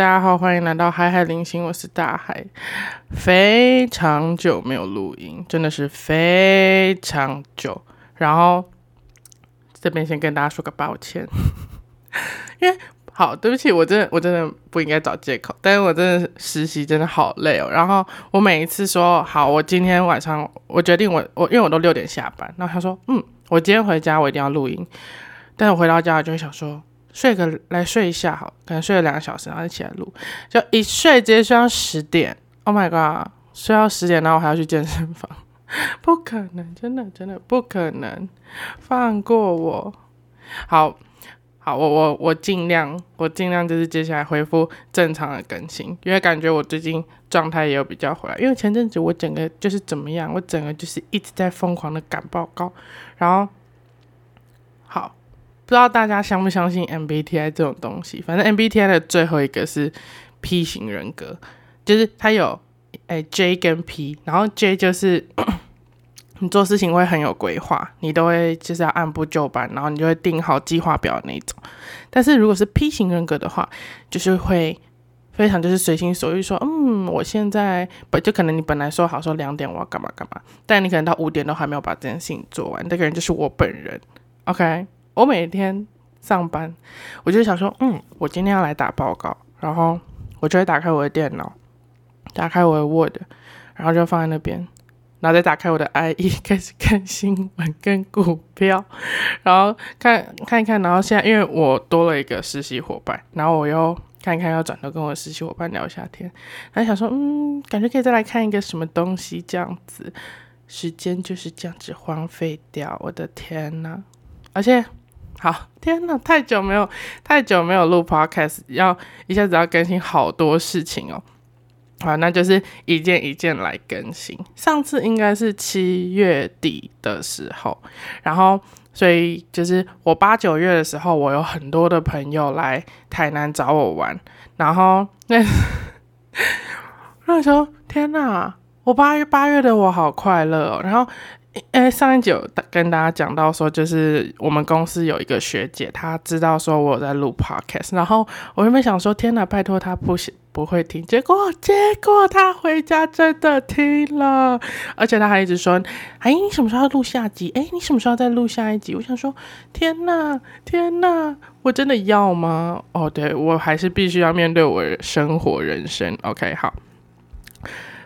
大家好，欢迎来到海海零星，我是大海。非常久没有录音，真的是非常久。然后这边先跟大家说个抱歉，因为好，对不起，我真的我真的不应该找借口，但是我真的实习真的好累哦。然后我每一次说好，我今天晚上我决定我我因为我都六点下班，然后他说嗯，我今天回家我一定要录音，但是我回到家我就会想说。睡个来睡一下好，可能睡了两个小时，然后就起来录，就一睡直接睡到十点。Oh my god，睡到十点，然后我还要去健身房，不可能，真的真的不可能，放过我。好好，我我我尽量，我尽量就是接下来恢复正常的更新，因为感觉我最近状态也有比较回来。因为前阵子我整个就是怎么样，我整个就是一直在疯狂的赶报告，然后。不知道大家相不相信 MBTI 这种东西？反正 MBTI 的最后一个是 P 型人格，就是它有诶 J 跟 P，然后 J 就是 你做事情会很有规划，你都会就是要按部就班，然后你就会定好计划表那种。但是如果是 P 型人格的话，就是会非常就是随心所欲，说嗯，我现在不就可能你本来说好说两点我要干嘛干嘛，但你可能到五点都还没有把这件事情做完，这个人就是我本人，OK。我每天上班，我就想说，嗯，我今天要来打报告，然后我就会打开我的电脑，打开我的 Word，然后就放在那边，然后再打开我的 IE，开始看新闻跟股票，然后看看一看，然后现在因为我多了一个实习伙伴，然后我又看一看，要转头跟我的实习伙伴聊一下天，然后想说，嗯，感觉可以再来看一个什么东西，这样子，时间就是这样子荒废掉，我的天呐，而且。好，天呐，太久没有太久没有录 podcast，要一下子要更新好多事情哦。好，那就是一件一件来更新。上次应该是七月底的时候，然后所以就是我八九月的时候，我有很多的朋友来台南找我玩，然后那那时候天呐，我八月八月的我好快乐哦，然后。哎，上一集有跟大家讲到说，就是我们公司有一个学姐，她知道说我在录 podcast，然后我原本想说，天哪，拜托她不不会听，结果结果她回家真的听了，而且她还一直说，哎，你什么时候要录下集？哎，你什么时候再录下一集？我想说，天哪，天哪，我真的要吗？哦，对我还是必须要面对我生活人生。OK，好。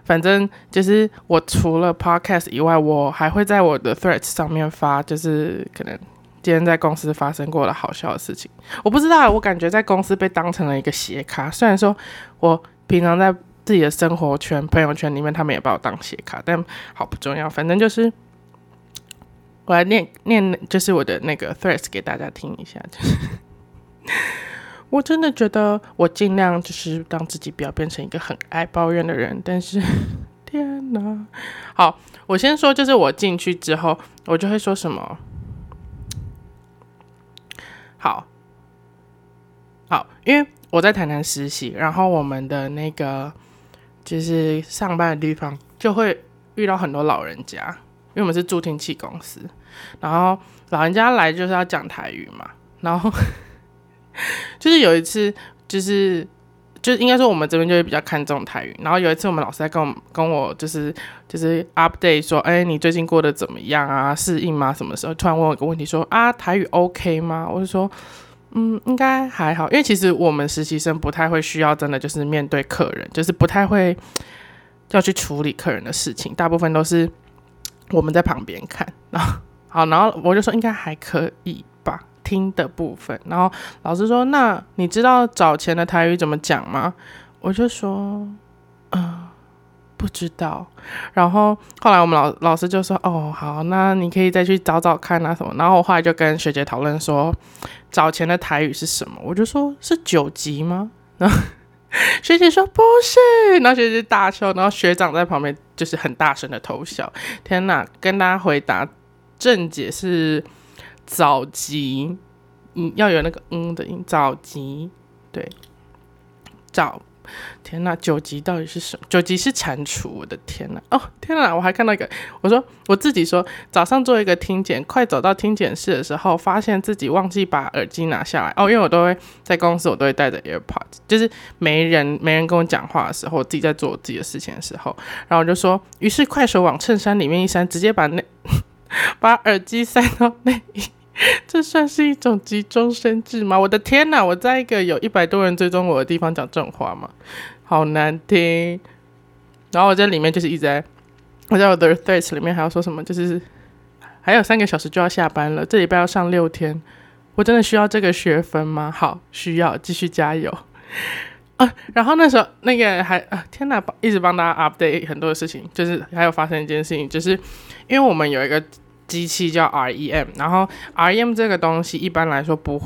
反正就是我除了 podcast 以外，我还会在我的 threads 上面发，就是可能今天在公司发生过的好笑的事情。我不知道，我感觉在公司被当成了一个斜卡。虽然说我平常在自己的生活圈、朋友圈里面，他们也把我当斜卡，但好不重要。反正就是我来念念，就是我的那个 threads 给大家听一下，就是。我真的觉得我尽量就是让自己不要变成一个很爱抱怨的人，但是 天哪！好，我先说，就是我进去之后，我就会说什么？好，好，因为我在台南实习，然后我们的那个就是上班的地方就会遇到很多老人家，因为我们是助听器公司，然后老人家来就是要讲台语嘛，然后。就是有一次，就是就是应该说我们这边就会比较看重台语。然后有一次我们老师在跟我跟我就是就是 update 说，哎，你最近过得怎么样啊？适应吗？什么时候突然问我一个问题说啊，台语 OK 吗？我就说，嗯，应该还好，因为其实我们实习生不太会需要真的就是面对客人，就是不太会要去处理客人的事情，大部分都是我们在旁边看。然后好，然后我就说应该还可以。听的部分，然后老师说：“那你知道早前的台语怎么讲吗？”我就说：“嗯，不知道。”然后后来我们老老师就说：“哦，好，那你可以再去找找看啊什么。”然后我后来就跟学姐讨论说：“早前的台语是什么？”我就说：“是九级吗？”然 后学姐说：“不是。”然后学姐大笑，然后学长在旁边就是很大声的偷笑。天哪！跟大家回答，正解是。早集，嗯，要有那个嗯的音。早集，对，早天哪，九级到底是什么？九级是蟾蜍，我的天哪！哦，天哪！我还看到一个，我说我自己说，早上做一个听检，快走到听检室的时候，发现自己忘记把耳机拿下来。哦，因为我都会在公司，我都会带着 AirPods，就是没人没人跟我讲话的时候，我自己在做我自己的事情的时候，然后我就说，于是快手往衬衫里面一塞，直接把那 把耳机塞到内衣。这算是一种急中生智吗？我的天哪！我在一个有一百多人追踪我的地方讲这种话吗？好难听。然后我在里面就是一直在，我在我的 threads 里面还要说什么，就是还有三个小时就要下班了，这礼拜要上六天，我真的需要这个学分吗？好，需要，继续加油 啊！然后那时候那个还啊，天哪，一直帮大家 update 很多的事情，就是还有发生一件事情，就是因为我们有一个。机器叫 REM，然后 REM 这个东西一般来说不，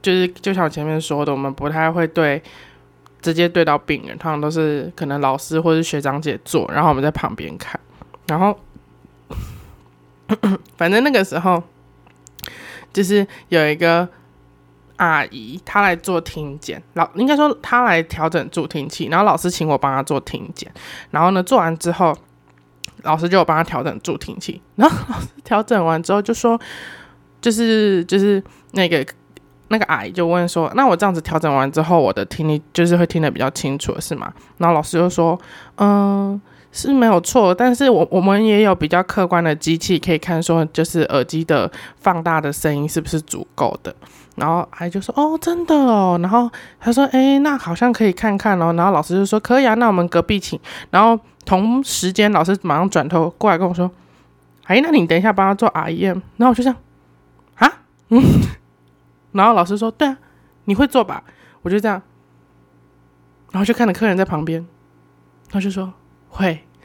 就是就像我前面说的，我们不太会对直接对到病人，通常都是可能老师或者学长姐做，然后我们在旁边看，然后 反正那个时候就是有一个阿姨，她来做听检，老应该说她来调整助听器，然后老师请我帮她做听检，然后呢做完之后。老师就有帮他调整助听器，然后老师调整完之后就说，就是就是那个那个阿姨就问说，那我这样子调整完之后，我的听力就是会听得比较清楚是吗？然后老师就说，嗯，是没有错，但是我我们也有比较客观的机器可以看说，就是耳机的放大的声音是不是足够的。然后阿姨就说，哦，真的哦。然后他说，哎，那好像可以看看哦。然后老师就说，可以啊，那我们隔壁请。然后。同时间，老师马上转头过来跟我说：“哎，那你等一下帮他做 REM。”然后我就这样，啊，嗯。然后老师说：“对啊，你会做吧？”我就这样，然后就看着客人在旁边，他就说：“会。”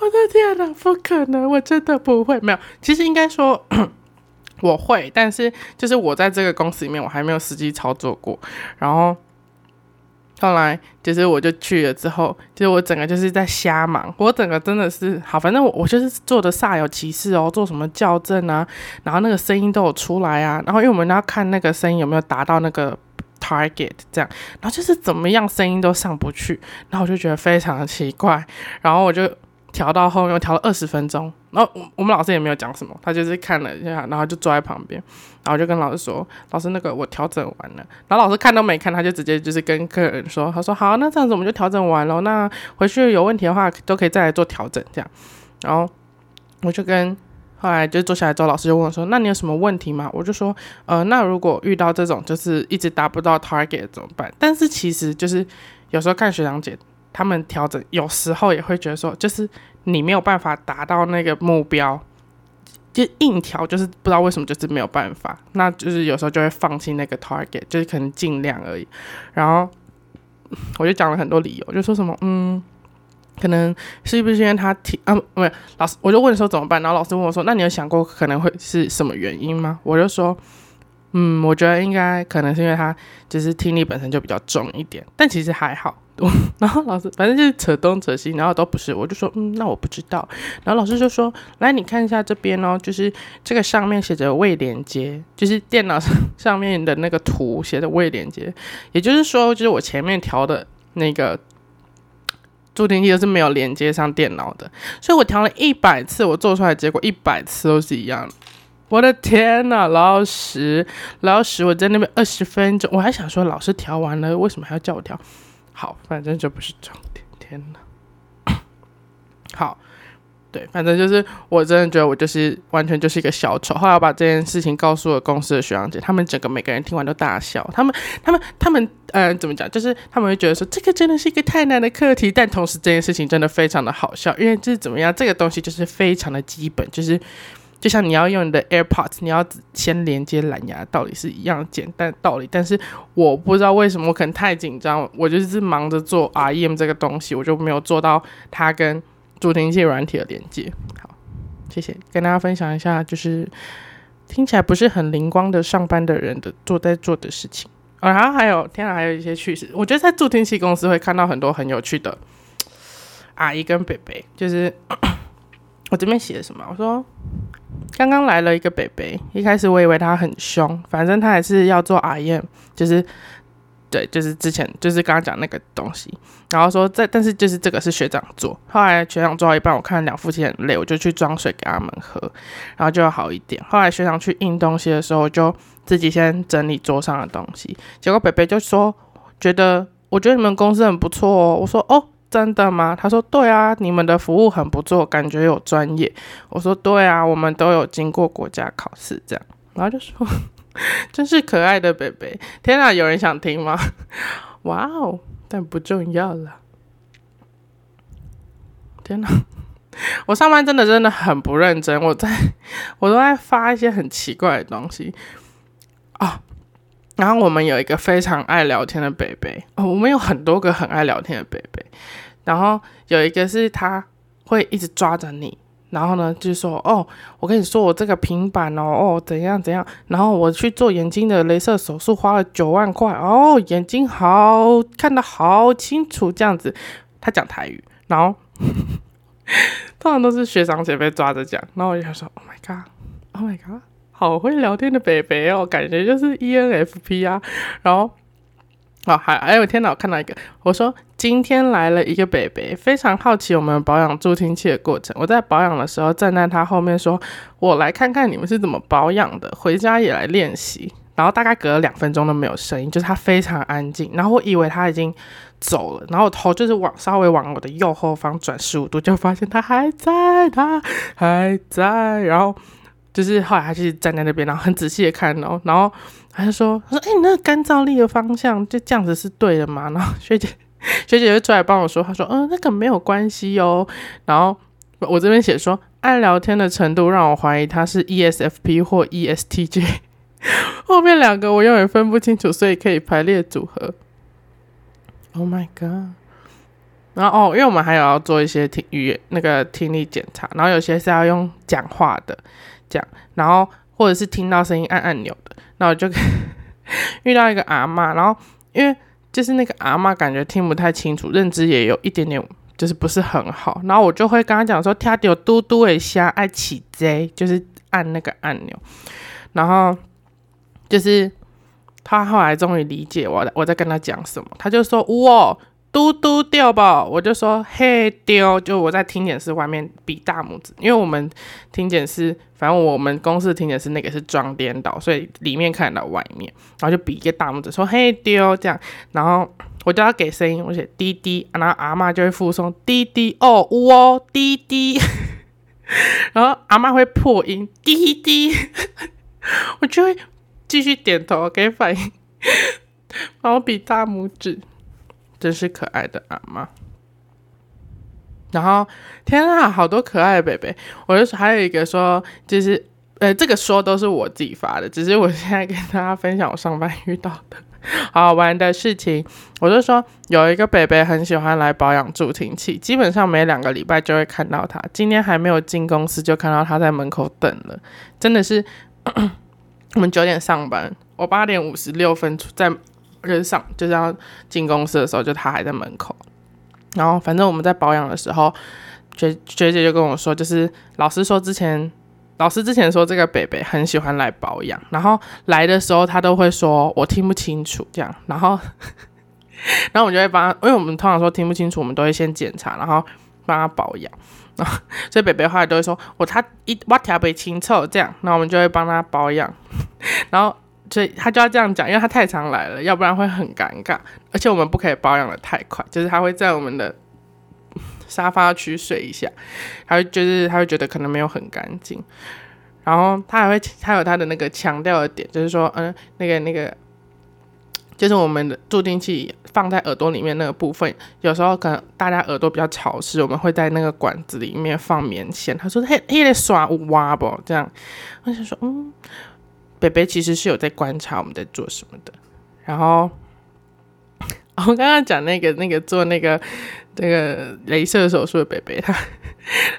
我的天哪，不可能，我真的不会。没有，其实应该说 我会，但是就是我在这个公司里面，我还没有实际操作过。然后。后来就是我就去了之后，就是我整个就是在瞎忙，我整个真的是好，反正我我就是做的煞有其事哦，做什么校正啊，然后那个声音都有出来啊，然后因为我们要看那个声音有没有达到那个 target 这样，然后就是怎么样声音都上不去，然后我就觉得非常的奇怪，然后我就。调到后面，我调了二十分钟，然后我我们老师也没有讲什么，他就是看了一下，然后就坐在旁边，然后就跟老师说：“老师，那个我调整完了。”然后老师看都没看，他就直接就是跟客人说：“他说好，那这样子我们就调整完了，那回去有问题的话都可以再来做调整。”这样，然后我就跟后来就坐下来之后，老师就问我说：“那你有什么问题吗？”我就说：“呃，那如果遇到这种就是一直达不到 target 怎么办？”但是其实就是有时候看学长姐。他们调整有时候也会觉得说，就是你没有办法达到那个目标，就硬调，就是不知道为什么就是没有办法，那就是有时候就会放弃那个 target，就是可能尽量而已。然后我就讲了很多理由，就说什么嗯，可能是不是因为他听啊，不是老师，我就问说怎么办，然后老师问我说，那你有想过可能会是什么原因吗？我就说。嗯，我觉得应该可能是因为他就是听力本身就比较重一点，但其实还好。然后老师反正就是扯东扯西，然后都不是，我就说嗯，那我不知道。然后老师就说，来你看一下这边哦，就是这个上面写着未连接，就是电脑上 上面的那个图写的未连接，也就是说，就是我前面调的那个助听器都是没有连接上电脑的，所以我调了一百次，我做出来结果一百次都是一样。我的天呐，老师，老师，我在那边二十分钟，我还想说，老师调完了，为什么还要叫我调？好，反正就不是重点。天呐，好，对，反正就是我真的觉得我就是完全就是一个小丑。后来我把这件事情告诉了公司的学长姐，他们整个每个人听完都大笑。他们，他们，他们，嗯，怎么讲？就是他们会觉得说，这个真的是一个太难的课题，但同时这件事情真的非常的好笑，因为这是怎么样？这个东西就是非常的基本，就是。就像你要用你的 AirPods，你要先连接蓝牙，道理是一样简单道理。但是我不知道为什么，我可能太紧张，我就是忙着做 REM 这个东西，我就没有做到它跟助听器软体的连接。好，谢谢，跟大家分享一下，就是听起来不是很灵光的上班的人的做在做的事情。然后还有，天啊，还有一些趣事，我觉得在助听器公司会看到很多很有趣的阿姨跟北北，就是我这边写的什么？我说。刚刚来了一个北北，一开始我以为他很凶，反正他还是要做 REM，就是对，就是之前就是刚刚讲那个东西，然后说在，但是就是这个是学长做，后来学长做到一半，我看两夫妻很累，我就去装水给他们喝，然后就好一点。后来学长去印东西的时候，就自己先整理桌上的东西，结果北北就说觉得我觉得你们公司很不错哦，我说哦真的吗？他说对啊，你们的服务很不错，感觉有专业。我说对啊，我们都有经过国家考试这样，然后就说。真是可爱的贝贝！天哪，有人想听吗？哇哦，但不重要了。天哪，我上班真的真的很不认真，我在我都在发一些很奇怪的东西。然后我们有一个非常爱聊天的贝贝哦，我们有很多个很爱聊天的贝贝。然后有一个是他会一直抓着你。然后呢，就说哦，我跟你说，我这个平板哦，哦怎样怎样。然后我去做眼睛的镭射手术，花了九万块哦，眼睛好看得好清楚，这样子。他讲台语，然后通常都是学长姐被抓着讲。然后我就说，Oh my god，Oh my god，好会聊天的北北哦，感觉就是 ENFP 啊。然后。哦，还还有天哪！我看到一个，我说今天来了一个北北，非常好奇我们保养助听器的过程。我在保养的时候站在他后面说：“我来看看你们是怎么保养的，回家也来练习。”然后大概隔了两分钟都没有声音，就是他非常安静。然后我以为他已经走了，然后头就是往稍微往我的右后方转十五度，就发现他还在，他还在。然后就是后来他就站在那边，然后很仔细的看哦，然后。他就说：“他说，哎，你那个干燥力的方向就这样子是对的吗？”然后学姐 学姐就出来帮我说：“她说，嗯，那个没有关系哦。”然后我这边写说，爱聊天的程度让我怀疑他是 ESFP 或 ESTJ。后面两个我永远分不清楚，所以可以排列组合。Oh my god！然后哦，因为我们还有要做一些听语言那个听力检查，然后有些是要用讲话的讲，然后或者是听到声音按按钮的。那我就 遇到一个阿妈，然后因为就是那个阿妈感觉听不太清楚，认知也有一点点就是不是很好，然后我就会跟他讲说，听到嘟嘟一下爱起 J，就是按那个按钮，然后就是他后来终于理解我我在跟他讲什么，他就说哇。嘟嘟掉吧，我就说嘿丢，就我在听检室外面比大拇指，因为我们听检室，反正我们公司听检室那个是装颠倒，所以里面看得到外面，然后就比一个大拇指，说嘿丢这样，然后我就要给声音，我写滴滴，然后阿妈就会附送滴滴哦呜哦滴滴，然后阿妈会破音滴滴，我就会继续点头给反应，然后比大拇指。真是可爱的阿妈，然后天啊，好多可爱的贝贝！我就还有一个说，就是呃，这个说都是我自己发的，只是我现在跟大家分享我上班遇到的 好玩的事情。我就说有一个贝贝很喜欢来保养助听器，基本上每两个礼拜就会看到他。今天还没有进公司，就看到他在门口等了。真的是，我们九点上班，我八点五十六分在。人上就是要进公司的时候，就他还在门口。然后反正我们在保养的时候，学学姐就跟我说，就是老师说之前，老师之前说这个北北很喜欢来保养，然后来的时候他都会说我听不清楚这样，然后 然后我们就会帮，因为我们通常说听不清楚，我们都会先检查，然后帮他保养。然后，所以北北后来都会说我他一我调不清楚这样，那我们就会帮他保养，然后。所以他就要这样讲，因为他太常来了，要不然会很尴尬。而且我们不可以保养的太快，就是他会在我们的沙发区睡一下，他会就是他会觉得可能没有很干净。然后他还会他有他的那个强调的点，就是说，嗯，那个那个就是我们的助听器放在耳朵里面那个部分，有时候可能大家耳朵比较潮湿，我们会在那个管子里面放棉签。他说：“嘿，嘿，在刷挖不？”这样，我想说，嗯。北北其实是有在观察我们在做什么的，然后我刚刚讲那个那个做那个那个镭射手术的北北，他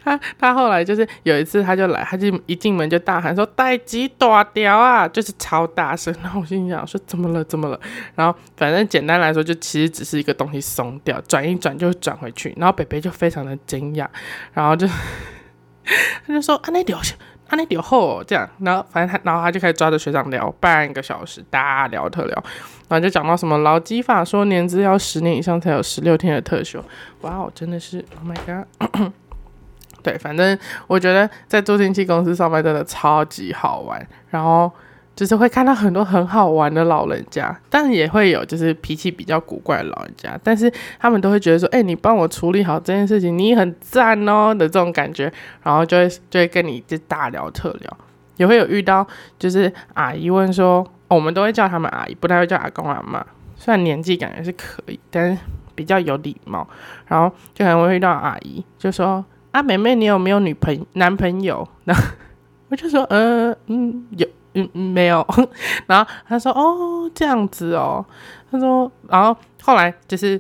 他他后来就是有一次他就来，他就一进门就大喊说：“带几大条啊！”就是超大声。然后我心想说：“怎么了？怎么了？”然后反正简单来说，就其实只是一个东西松掉，转一转就转回去。然后北北就非常的惊讶，然后就 他就说：“啊，那条啊那点后这样，然后反正他然后他就开始抓着学长聊半个小时，大聊特聊，然后就讲到什么劳基法说年资要十年以上才有十六天的特休，哇哦，真的是，Oh my god！对，反正我觉得在助听器公司上班真的超级好玩，然后就是会看到很多很好玩的老人家，但也会有就是脾气比较古怪的老人家，但是他们都会觉得说，哎，你帮我处理好这件事情，你很赞哦的这种感觉，然后就会就会跟你就大聊特聊，也会有遇到就是阿姨问说，我们都会叫他们阿姨，不太会叫阿公阿妈，虽然年纪感觉是可以，但是比较有礼貌，然后就可能会遇到阿姨就说。啊，妹妹，你有没有女朋男朋友？然后 我就说，嗯嗯，有，嗯，没有。然后他说，哦，这样子哦。他说，然后后来就是，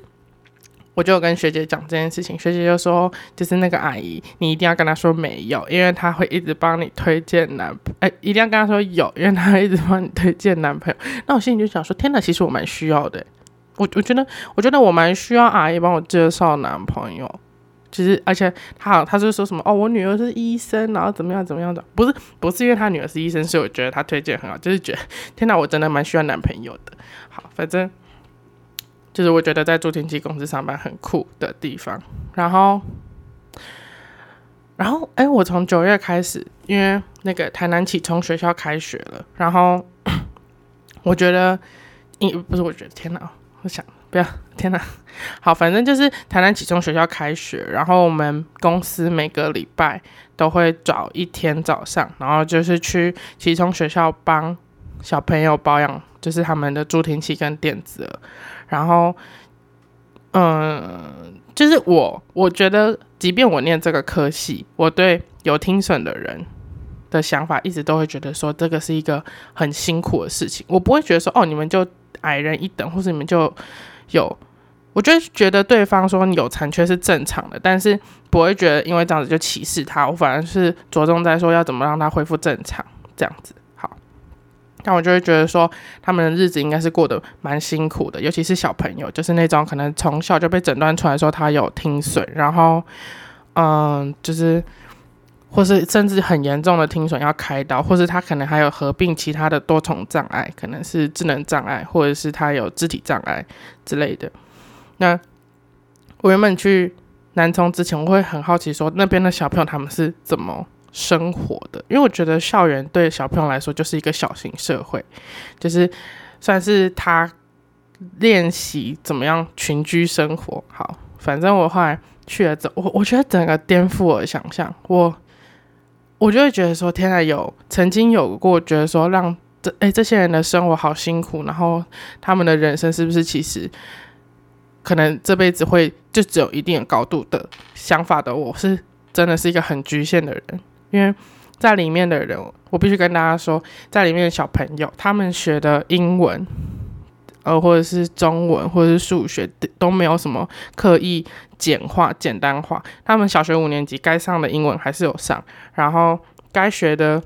我就跟学姐讲这件事情，学姐就说，就是那个阿姨，你一定要跟她说没有，因为她会一直帮你推荐男，哎，一定要跟她说有，因为她一直帮你推荐男朋友。那我心里就想说，天哪，其实我蛮需要的，我我觉得，我觉得我蛮需要阿姨帮我介绍男朋友。其实，而且他好，他就说什么哦，我女儿是医生，然后怎么样怎么样的，不是不是因为他女儿是医生，所以我觉得他推荐很好，就是觉得天哪，我真的蛮需要男朋友的。好，反正就是我觉得在助听器公司上班很酷的地方。然后，然后哎，我从九月开始，因为那个台南启聪学校开学了，然后我觉得，因不是我觉得天哪，我想。不要，天哪！好，反正就是台南启聪学校开学，然后我们公司每个礼拜都会找一天早上，然后就是去启聪学校帮小朋友保养，就是他们的助听器跟电子。然后，嗯，就是我，我觉得，即便我念这个科系，我对有听损的人的想法，一直都会觉得说，这个是一个很辛苦的事情。我不会觉得说，哦，你们就矮人一等，或者你们就。有，我就觉得对方说你有残缺是正常的，但是不会觉得因为这样子就歧视他，我反而是着重在说要怎么让他恢复正常这样子。好，但我就会觉得说他们的日子应该是过得蛮辛苦的，尤其是小朋友，就是那种可能从小就被诊断出来说他有听损，然后嗯，就是或是甚至很严重的听损要开刀，或是他可能还有合并其他的多重障碍，可能是智能障碍，或者是他有肢体障碍。之类的，那我原本去南充之前，我会很好奇说那边的小朋友他们是怎么生活的，因为我觉得校园对小朋友来说就是一个小型社会，就是算是他练习怎么样群居生活。好，反正我后来去了之后，我我觉得整个颠覆我的想象，我我就会觉得说，天啊，有曾经有过觉得说让。这哎，这些人的生活好辛苦，然后他们的人生是不是其实可能这辈子会就只有一定的高度的想法的？我是真的是一个很局限的人，因为在里面的人，我必须跟大家说，在里面的小朋友，他们学的英文，呃，或者是中文，或者是数学，都没有什么刻意简化、简单化。他们小学五年级该上的英文还是有上，然后该学的。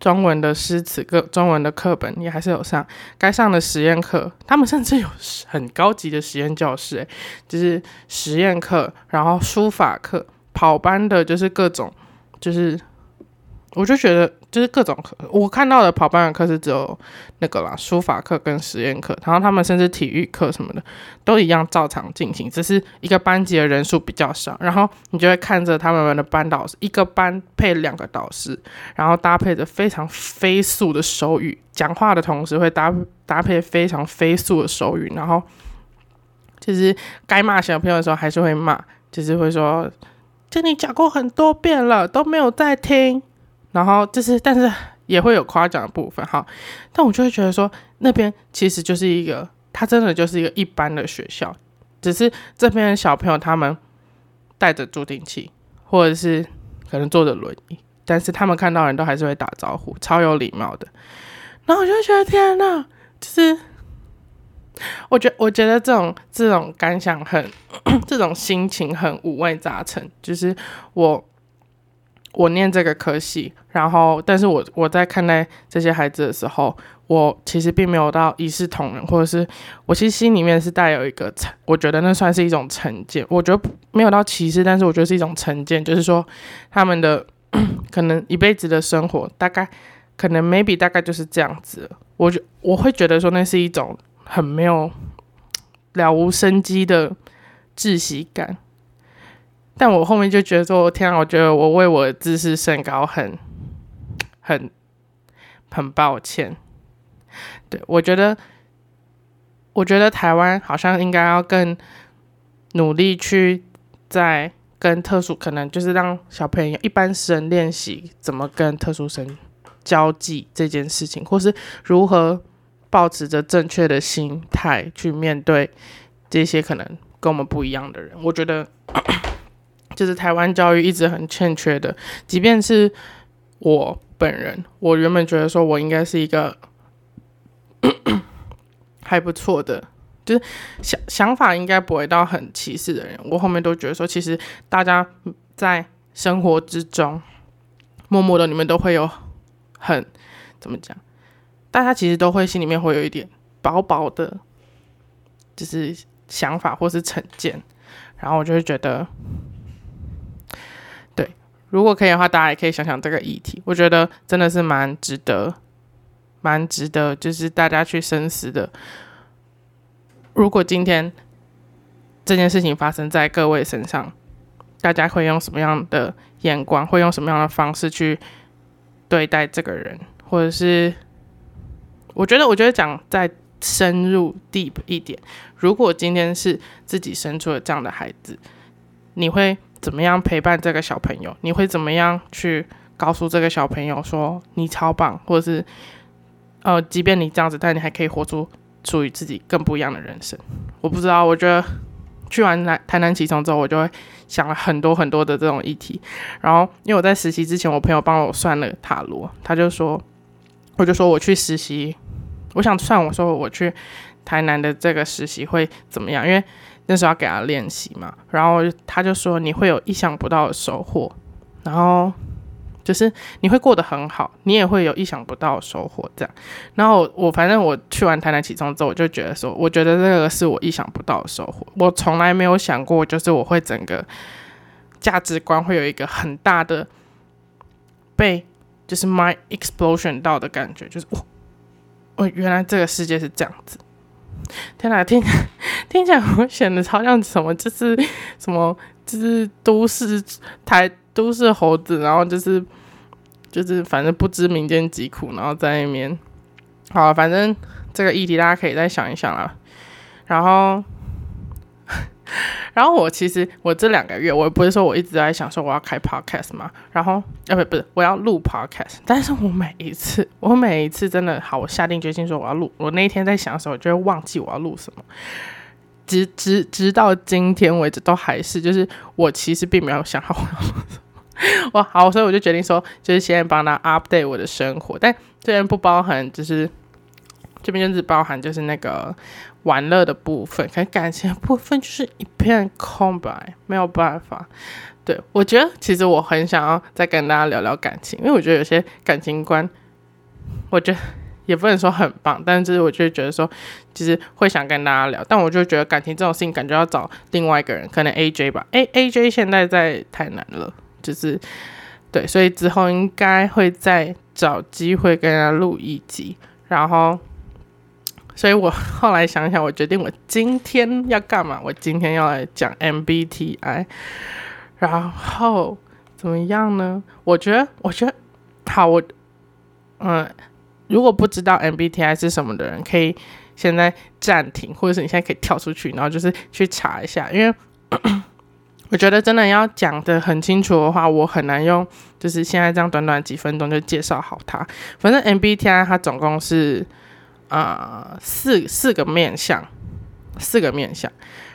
中文的诗词课，中文的课本也还是有上，该上的实验课，他们甚至有很高级的实验教室，就是实验课，然后书法课，跑班的，就是各种，就是。我就觉得，就是各种课，我看到的跑班的课是只有那个啦，书法课跟实验课，然后他们甚至体育课什么的都一样照常进行，只是一个班级的人数比较少，然后你就会看着他们的班导师，一个班配两个导师，然后搭配着非常飞速的手语，讲话的同时会搭搭配非常飞速的手语，然后就是该骂小朋友的时候还是会骂，就是会说，就你讲过很多遍了，都没有在听。然后就是，但是也会有夸奖的部分哈。但我就会觉得说，那边其实就是一个，它真的就是一个一般的学校，只是这边的小朋友他们带着助听器，或者是可能坐着轮椅，但是他们看到人都还是会打招呼，超有礼貌的。然后我就觉得天呐，就是我觉我觉得这种这种感想很，这种心情很五味杂陈，就是我。我念这个科系，然后，但是我我在看待这些孩子的时候，我其实并没有到一视同仁，或者是我其实心里面是带有一个成，我觉得那算是一种成见。我觉得没有到歧视，但是我觉得是一种成见，就是说他们的 可能一辈子的生活，大概可能 maybe 大概就是这样子。我觉我会觉得说那是一种很没有了无生机的窒息感。但我后面就觉得说，天啊，我觉得我为我的自视甚高很很很抱歉。对我觉得，我觉得台湾好像应该要更努力去在跟特殊，可能就是让小朋友一般生练习怎么跟特殊生交际这件事情，或是如何保持着正确的心态去面对这些可能跟我们不一样的人。我觉得。就是台湾教育一直很欠缺的，即便是我本人，我原本觉得说我应该是一个 还不错的，就是想想法应该不会到很歧视的人。我后面都觉得说，其实大家在生活之中，默默的你们都会有很怎么讲，大家其实都会心里面会有一点薄薄的，就是想法或是成见，然后我就会觉得。如果可以的话，大家也可以想想这个议题。我觉得真的是蛮值得，蛮值得，就是大家去深思的。如果今天这件事情发生在各位身上，大家会用什么样的眼光，会用什么样的方式去对待这个人，或者是我觉得，我觉得讲再深入 deep 一点，如果今天是自己生出了这样的孩子，你会？怎么样陪伴这个小朋友？你会怎么样去告诉这个小朋友说你超棒，或者是呃，即便你这样子，但你还可以活出属于自己更不一样的人生？我不知道，我觉得去完台台南启程之后，我就会想了很多很多的这种议题。然后，因为我在实习之前，我朋友帮我算了塔罗，他就说，我就说我去实习，我想算，我说我去台南的这个实习会怎么样？因为那时候要给他练习嘛，然后他就说你会有意想不到的收获，然后就是你会过得很好，你也会有意想不到的收获这样。然后我反正我去完台南启中之后，我就觉得说，我觉得这个是我意想不到的收获。我从来没有想过，就是我会整个价值观会有一个很大的被就是 my explosion 到的感觉，就是我我原来这个世界是这样子。天哪，听 听起来我显得超像什么？就是什么？就是都市台都市猴子，然后就是就是反正不知民间疾苦，然后在那边。好，反正这个议题大家可以再想一想啦。然后。然后我其实我这两个月，我不是说我一直在想说我要开 podcast 嘛，然后呃不不是我要录 podcast，但是我每一次 我每一次真的好，我下定决心说我要录，我那一天在想的时候，就会忘记我要录什么，直直直到今天为止都还是，就是我其实并没有想好我要录什么，哇好，所以我就决定说，就是先帮他 update 我的生活，但这边不包含，就是这边就只包含就是那个。玩乐的部分，可感情的部分就是一片空白，没有办法。对我觉得，其实我很想要再跟大家聊聊感情，因为我觉得有些感情观，我觉得也不能说很棒，但是我就觉得说，其实会想跟大家聊。但我就觉得感情这种事情，感觉要找另外一个人，可能 AJ 吧。A AJ 现在在太难了，就是对，所以之后应该会再找机会跟他录一集，然后。所以我后来想想，我决定我今天要干嘛？我今天要来讲 MBTI，然后怎么样呢？我觉得，我觉得好，我嗯，如果不知道 MBTI 是什么的人，可以现在暂停，或者是你现在可以跳出去，然后就是去查一下，因为 我觉得真的要讲的很清楚的话，我很难用，就是现在这样短短几分钟就介绍好它。反正 MBTI 它总共是。啊，四四个面相，四个面相，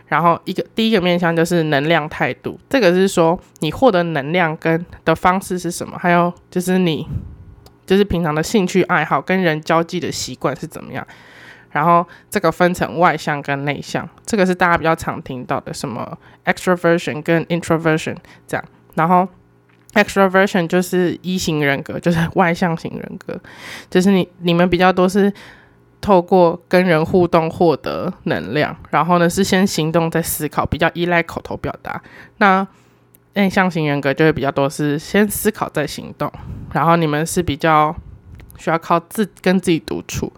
然后一个第一个面相就是能量态度，这个是说你获得能量跟的方式是什么，还有就是你就是平常的兴趣爱好跟人交际的习惯是怎么样，然后这个分成外向跟内向，这个是大家比较常听到的什么 extraversion 跟 introversion 这样，然后 extraversion 就是一型人格，就是外向型人格，就是你你们比较多是。透过跟人互动获得能量，然后呢是先行动再思考，比较依赖口头表达。那内向型人格就会比较多是先思考再行动，然后你们是比较需要靠自跟自己独处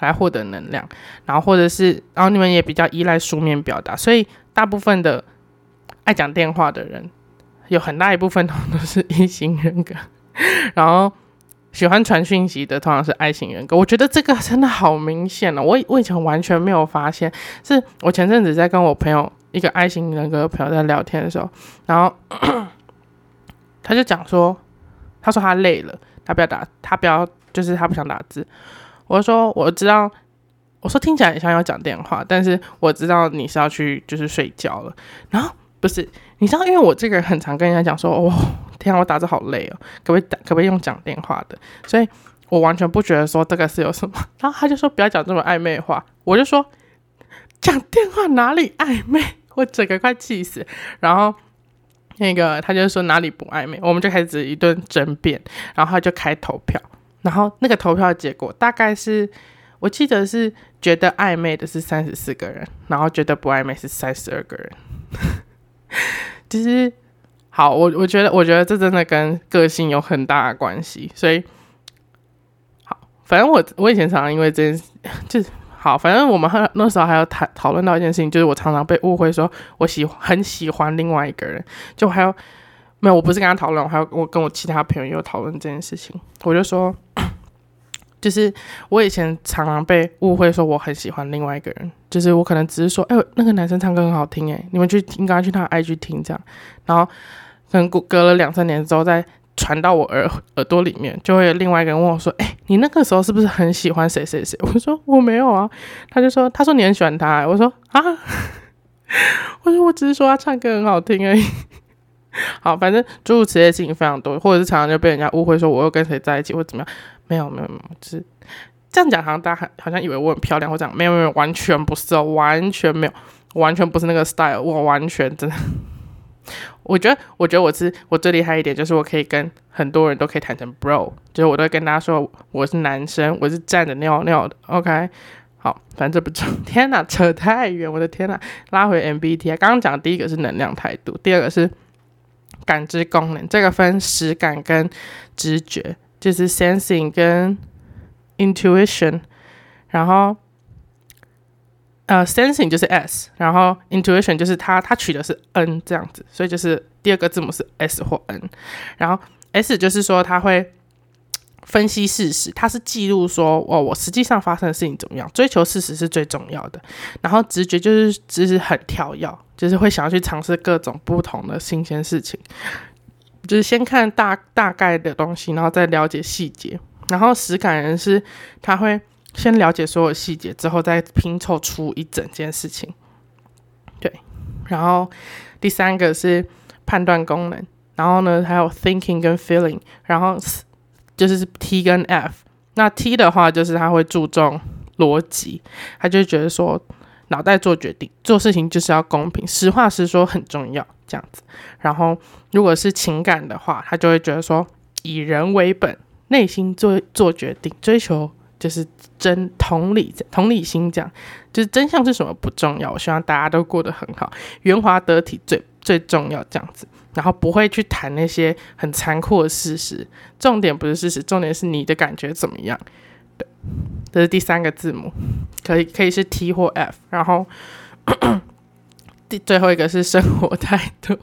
来获得能量，然后或者是然后你们也比较依赖书面表达，所以大部分的爱讲电话的人，有很大一部分都是一型人格，然后。喜欢传讯息的通常是爱情人格，我觉得这个真的好明显了。我我以前完全没有发现，是我前阵子在跟我朋友一个爱情人格的朋友在聊天的时候，然后 他就讲说，他说他累了，他不要打，他不要，就是他不想打字。我说我知道，我说听起来很像要讲电话，但是我知道你是要去就是睡觉了。然后不是，你知道，因为我这个人很常跟人家讲说，哦。天啊，我打字好累哦，可不可以打？可不可以用讲电话的？所以我完全不觉得说这个是有什么。然后他就说不要讲这么暧昧的话，我就说讲电话哪里暧昧？我整个快气死。然后那个他就说哪里不暧昧？我们就开始一顿争辩，然后他就开投票，然后那个投票结果大概是我记得是觉得暧昧的是三十四个人，然后觉得不暧昧是三十二个人，其实。好，我我觉得，我觉得这真的跟个性有很大的关系，所以好，反正我我以前常常因为这件事，就是好，反正我们还那时候还要谈讨论到一件事情，就是我常常被误会说我喜欢很喜欢另外一个人，就还有没有？我不是跟他讨论，我还有我跟我其他朋友有讨论这件事情，我就说。就是我以前常常被误会说我很喜欢另外一个人，就是我可能只是说，哎，那个男生唱歌很好听，哎，你们去应该去他 IG 听这样，然后可能隔隔了两三年之后再传到我耳耳朵里面，就会有另外一个人问我说，哎，你那个时候是不是很喜欢谁谁谁？我说我没有啊，他就说他说你很喜欢他，我说啊，我说我只是说他唱歌很好听而已。好，反正诸如此类事情非常多，或者是常常就被人家误会说我又跟谁在一起，或怎么样。没有没有没有，就是这样讲，好像大家好像以为我很漂亮，或这样，没有没有，完全不是哦，完全没有，完全不是那个 style，我完全真的，我觉得我觉得我是我最厉害一点，就是我可以跟很多人都可以谈成 bro，就是我都跟大家说我是男生，我是站着尿尿的，OK，好，反正这不重，天哪，扯太远，我的天哪，拉回 MBTI，刚刚讲第一个是能量态度，第二个是感知功能，这个分实感跟直觉。就是 sensing 跟 intuition，然后呃 sensing 就是 S，然后 intuition 就是它它取的是 N 这样子，所以就是第二个字母是 S 或 N，然后 S 就是说它会分析事实，它是记录说哦我实际上发生的事情怎么样，追求事实是最重要的，然后直觉就是就是很跳跃，就是会想要去尝试各种不同的新鲜事情。就是先看大大概的东西，然后再了解细节。然后实感人是他会先了解所有细节，之后再拼凑出一整件事情。对，然后第三个是判断功能，然后呢还有 thinking 跟 feeling，然后就是 T 跟 F。那 T 的话就是他会注重逻辑，他就觉得说脑袋做决定，做事情就是要公平，实话实说很重要。这样子，然后如果是情感的话，他就会觉得说以人为本，内心做做决定，追求就是真同理同理心，这样。就是真相是什么不重要，我希望大家都过得很好，圆滑得体最最重要，这样子，然后不会去谈那些很残酷的事实，重点不是事实，重点是你的感觉怎么样，对，这是第三个字母，可以可以是 T 或 F，然后。第最后一个是生活态度，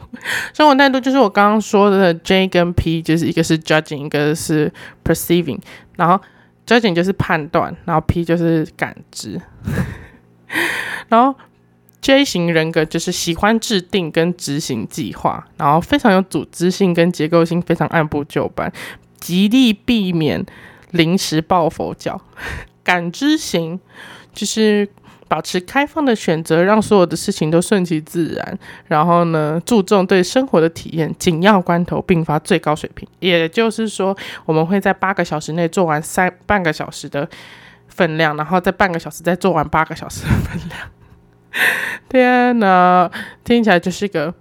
生活态度就是我刚刚说的 J 跟 P，就是一个是 judging，一个是 perceiving。然后 J 型就是判断，然后 P 就是感知。然后 J 型人格就是喜欢制定跟执行计划，然后非常有组织性跟结构性，非常按部就班，极力避免临时抱佛脚。感知型就是。保持开放的选择，让所有的事情都顺其自然。然后呢，注重对生活的体验，紧要关头并发最高水平。也就是说，我们会在八个小时内做完三半个小时的分量，然后在半个小时再做完八个小时的分量。天哪，听起来就是一个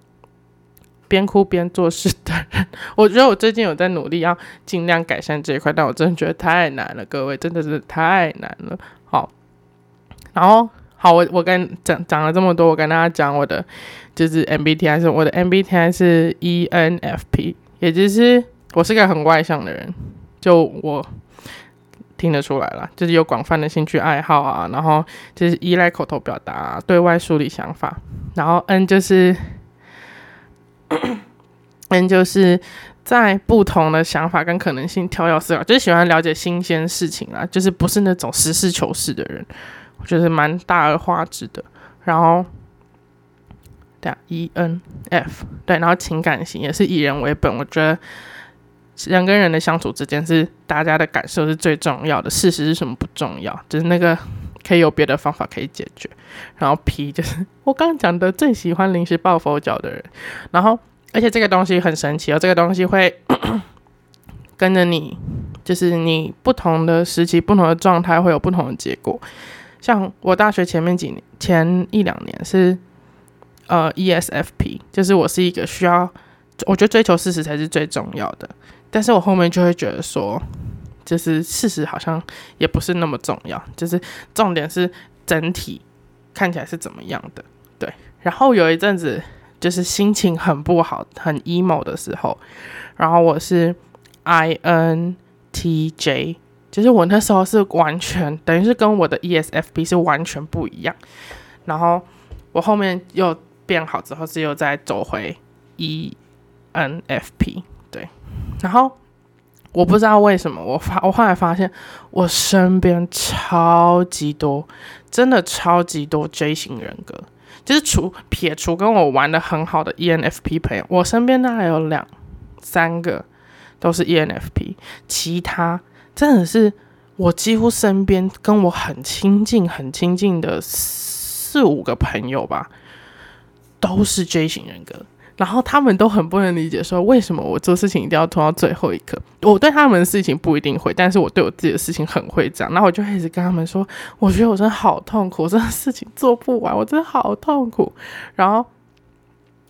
边哭边做事的人。我觉得我最近有在努力，要尽量改善这一块，但我真的觉得太难了，各位，真的是太难了。好，然后。好，我我跟讲讲了这么多，我跟大家讲我的就是 MBTI 是我的 MBTI 是 ENFP，也就是我是个很外向的人，就我听得出来了，就是有广泛的兴趣爱好啊，然后就是依赖口头表达、对外梳理想法，然后 N 就是 N 就是在不同的想法跟可能性跳跃思考，就是喜欢了解新鲜事情啊，就是不是那种实事求是的人。我觉得蛮大而化之的，然后对啊，E N F 对，然后情感型也是以人为本。我觉得人跟人的相处之间是大家的感受是最重要的，事实是什么不重要，就是那个可以有别的方法可以解决。然后 P 就是 我刚刚讲的最喜欢临时抱佛脚的人，然后而且这个东西很神奇哦，这个东西会 跟着你，就是你不同的时期、不同的状态会有不同的结果。像我大学前面几年前一两年是呃 ESFP，就是我是一个需要我觉得追求事实才是最重要的，但是我后面就会觉得说，就是事实好像也不是那么重要，就是重点是整体看起来是怎么样的，对。然后有一阵子就是心情很不好、很 emo 的时候，然后我是 INTJ。其实我那时候是完全等于是跟我的 ESFP 是完全不一样，然后我后面又变好之后是又再走回 ENFP 对，然后我不知道为什么我发我后来发现我身边超级多，真的超级多 J 型人格，就是除撇除跟我玩的很好的 ENFP 朋友，我身边大概有两三个都是 ENFP，其他。真的是我几乎身边跟我很亲近、很亲近的四五个朋友吧，都是 J 型人格，然后他们都很不能理解，说为什么我做事情一定要拖到最后一刻。我对他们的事情不一定会，但是我对我自己的事情很会这样。那我就一直跟他们说，我觉得我真的好痛苦，我真的事情做不完，我真的好痛苦。然后。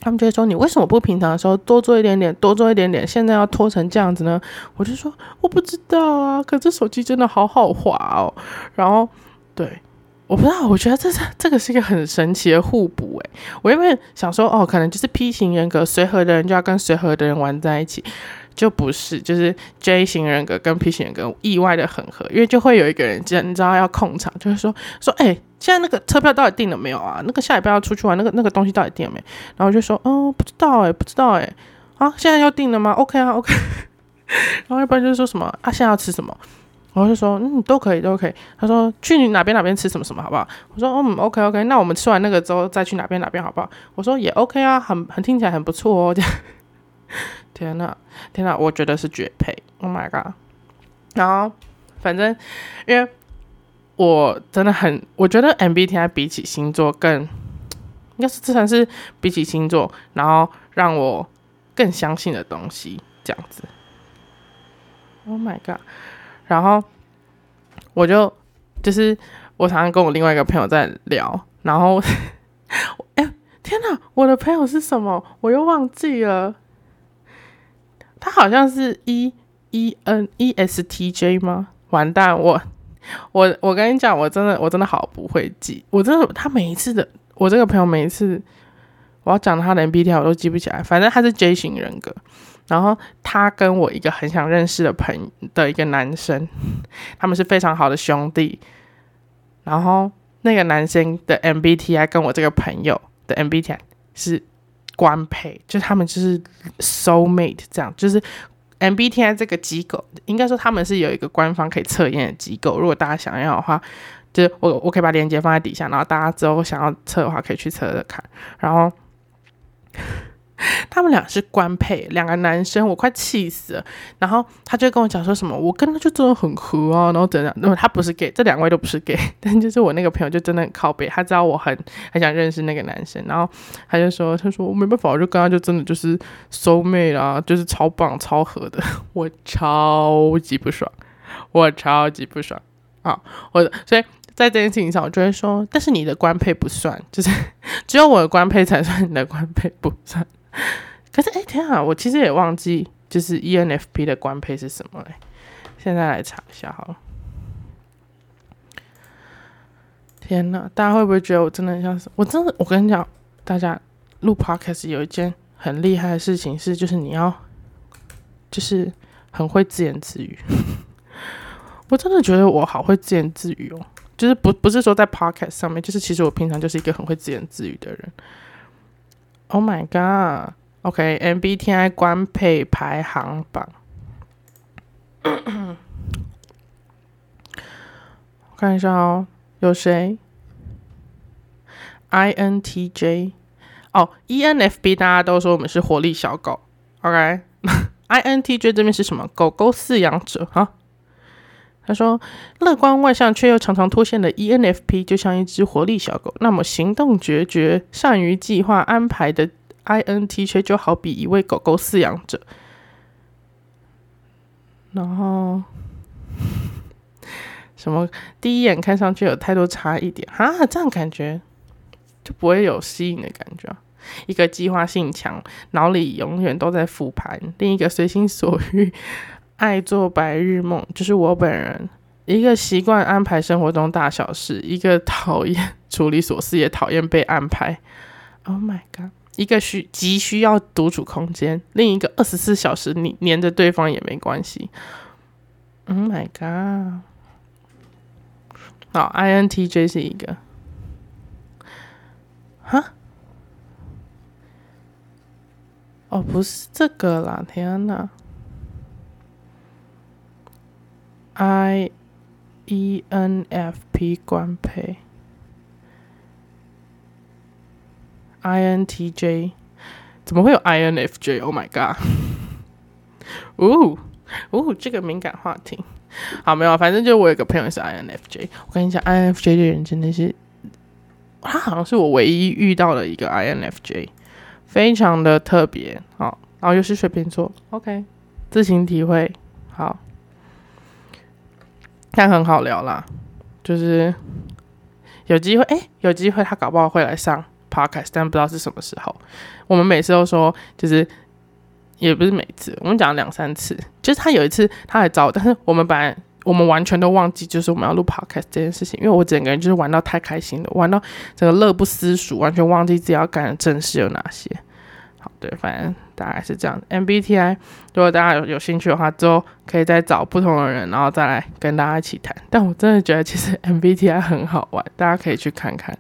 他们就会说：“你为什么不平常的时候多做一点点，多做一点点？现在要拖成这样子呢？”我就说：“我不知道啊，可这手机真的好好滑哦。”然后，对，我不知道，我觉得这是这个是一个很神奇的互补诶。我因为想说，哦，可能就是 P 型人格，随和的人就要跟随和的人玩在一起。就不是，就是 J 型人格跟 P 型人格意外的很合，因为就会有一个人，你知道要控场，就是说说，哎，现在那个车票到底订了没有啊？那个下礼拜要出去玩，那个那个东西到底订了没？然后就说，哦，不知道哎，不知道哎，啊，现在要订了吗？OK 啊，OK。然后要不然就是说什么啊，现在要吃什么？然后就说，嗯，都可以，都可以。他说去你哪边哪边吃什么什么，好不好？我说，嗯，OK OK，那我们吃完那个之后再去哪边哪边，好不好？我说也 OK 啊，很很听起来很不错哦，这样。天呐，天呐，我觉得是绝配！Oh my god！然后，反正因为我真的很，我觉得 MBTI 比起星座更，应该是这才是比起星座，然后让我更相信的东西，这样子。Oh my god！然后我就就是我常常跟我另外一个朋友在聊，然后，哎，天呐，我的朋友是什么？我又忘记了。他好像是 E E N E S T J 吗？完蛋，我我我跟你讲，我真的我真的好不会记，我真的他每一次的我这个朋友每一次我要讲他的 MBTI 我都记不起来，反正他是 J 型人格，然后他跟我一个很想认识的朋的一个男生，他们是非常好的兄弟，然后那个男生的 MBTI 跟我这个朋友的 MBTI 是。官配就他们就是 soul mate 这样，就是 MBTI 这个机构，应该说他们是有一个官方可以测验的机构。如果大家想要的话，就是我我可以把链接放在底下，然后大家之后想要测的话，可以去测测看。然后。他们俩是官配，两个男生，我快气死了。然后他就跟我讲说什么，我跟他就真的很合啊，然后怎样？那么他不是 gay，这两位都不是 gay，但就是我那个朋友就真的很靠背，他知道我很很想认识那个男生，然后他就说，他说我没办法，我就跟他就真的就是收妹啦，就是超棒超合的，我超级不爽，我超级不爽啊！我所以在这件事情上，我就会说，但是你的官配不算，就是只有我的官配才算，你的官配不算。可是，哎，天啊！我其实也忘记，就是 ENFP 的官配是什么嘞？现在来查一下好了。天哪，大家会不会觉得我真的很像是？我真的，我跟你讲，大家录 podcast 有一件很厉害的事情是，就是你要，就是很会自言自语。我真的觉得我好会自言自语哦，就是不不是说在 podcast 上面，就是其实我平常就是一个很会自言自语的人。Oh my god！OK，MBTI 官配排行榜。看一下哦，有谁？INTJ 哦，ENFP 大家都说我们是活力小狗。OK，INTJ 这边是什么？狗狗饲养者哈。他说，乐观外向却又常常脱线的 ENFP 就像一只活力小狗。那么行动决绝、善于计划安排的 INTJ 就好比一位狗狗饲养者。然后。什么？第一眼看上去有太多差异点哈，这样感觉就不会有吸引的感觉。一个计划性强，脑里永远都在复盘；另一个随心所欲，爱做白日梦，就是我本人。一个习惯安排生活中大小事，一个讨厌处理琐事，也讨厌被安排。Oh my god！一个需急需要独处空间，另一个二十四小时黏着对方也没关系。Oh my god！好，INTJ 是一个，哈，哦，不是这个啦，天哪，IENFP 官配，INTJ 怎么会有 INFJ？Oh my god！哦哦，这个敏感话题。好，没有，反正就我有个朋友是 INFJ。我跟你讲，INFJ 的人真的是，他好像是我唯一遇到的一个 INFJ，非常的特别。好，然后又是水瓶座，OK，自行体会。好，但很好聊啦，就是有机会，哎，有机会他搞不好会来上 Podcast，但不知道是什么时候。我们每次都说，就是。也不是每次，我们讲两三次，就是他有一次他来找我，但是我们本来我们完全都忘记，就是我们要录 podcast 这件事情，因为我整个人就是玩到太开心了，玩到整个乐不思蜀，完全忘记自己要干的正事有哪些。好，对，反正大概是这样。MBTI 如果大家有有兴趣的话，之后可以再找不同的人，然后再来跟大家一起谈。但我真的觉得其实 MBTI 很好玩，大家可以去看看。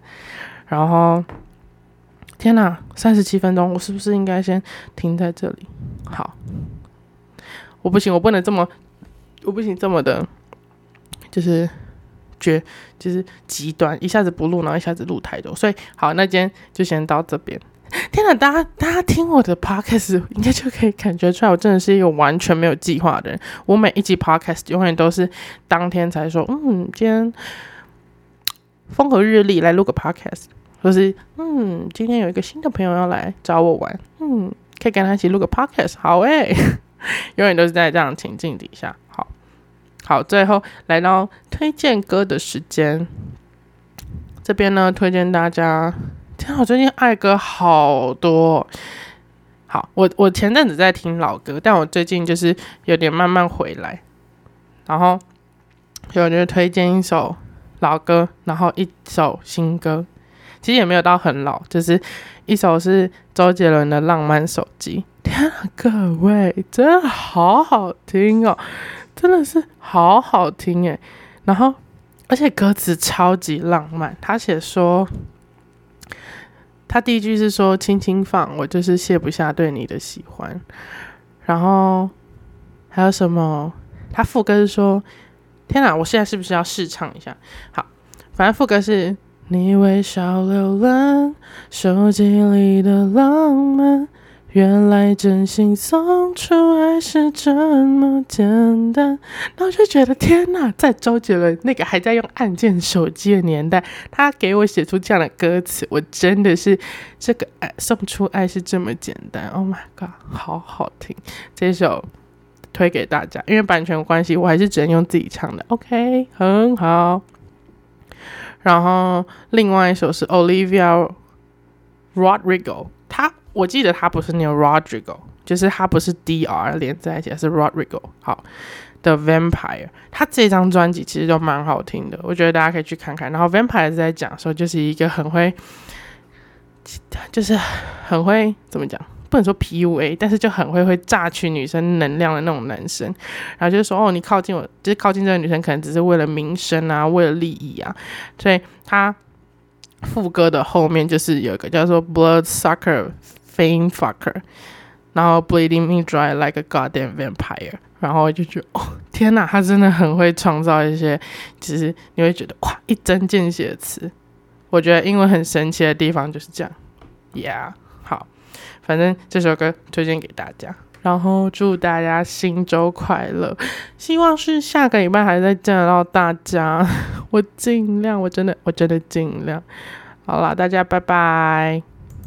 然后。天哪，三十七分钟，我是不是应该先停在这里？好，我不行，我不能这么，我不行这么的，就是绝，就是极端，一下子不录，然后一下子录太多，所以好，那今天就先到这边。天哪，大家大家听我的 podcast 应该就可以感觉出来，我真的是一个完全没有计划的人。我每一集 podcast 永远都是当天才说，嗯，今天风和日丽，来录个 podcast。或是，嗯，今天有一个新的朋友要来找我玩，嗯，可以跟他一起录个 podcast，好诶，永远都是在这样情境底下，好，好，最后来到推荐歌的时间，这边呢推荐大家，天啊，最近爱歌好多，好，我我前阵子在听老歌，但我最近就是有点慢慢回来，然后所以我就推荐一首老歌，然后一首新歌。其实也没有到很老，就是一首是周杰伦的《浪漫手机》。天啊，各位，真的好好听哦，真的是好好听诶。然后，而且歌词超级浪漫。他写说，他第一句是说“轻轻放，我就是卸不下对你的喜欢”。然后还有什么？他副歌是说：“天哪，我现在是不是要试唱一下？”好，反正副歌是。你微笑浏览手机里的浪漫，原来真心送出爱是这么简单。然后就觉得天哪，在周杰伦那个还在用按键手机的年代，他给我写出这样的歌词，我真的是这个爱送出爱是这么简单。Oh my god，好好听，这首推给大家，因为版权关系，我还是只能用自己唱的。OK，很好。然后另外一首是 Olivia Rodrigo，他我记得他不是念 Rodrigo，就是他不是 D R 连在一起，是 Rodrigo。好，的 Vampire，他这张专辑其实都蛮好听的，我觉得大家可以去看看。然后 Vampire 在讲说，就是一个很会，就是很会怎么讲，不能说 PUA，但是就很会会榨取女生能量的那种男生。然后就是说，哦，你靠近我，就是靠近这个女生，可能只是为了名声啊，为了利益啊。所以他副歌的后面就是有一个叫做 Blood Sucker Fame Fucker，然后 Bleeding Me Dry Like a Goddamn Vampire。然后我就觉得，哦，天哪，他真的很会创造一些，其实你会觉得哇，一针见血的词。我觉得英文很神奇的地方就是这样，Yeah，好，反正这首歌推荐给大家，然后祝大家新周快乐，希望是下个礼拜还在见到大家，我尽量，我真的，我真的尽量。好了，大家拜拜。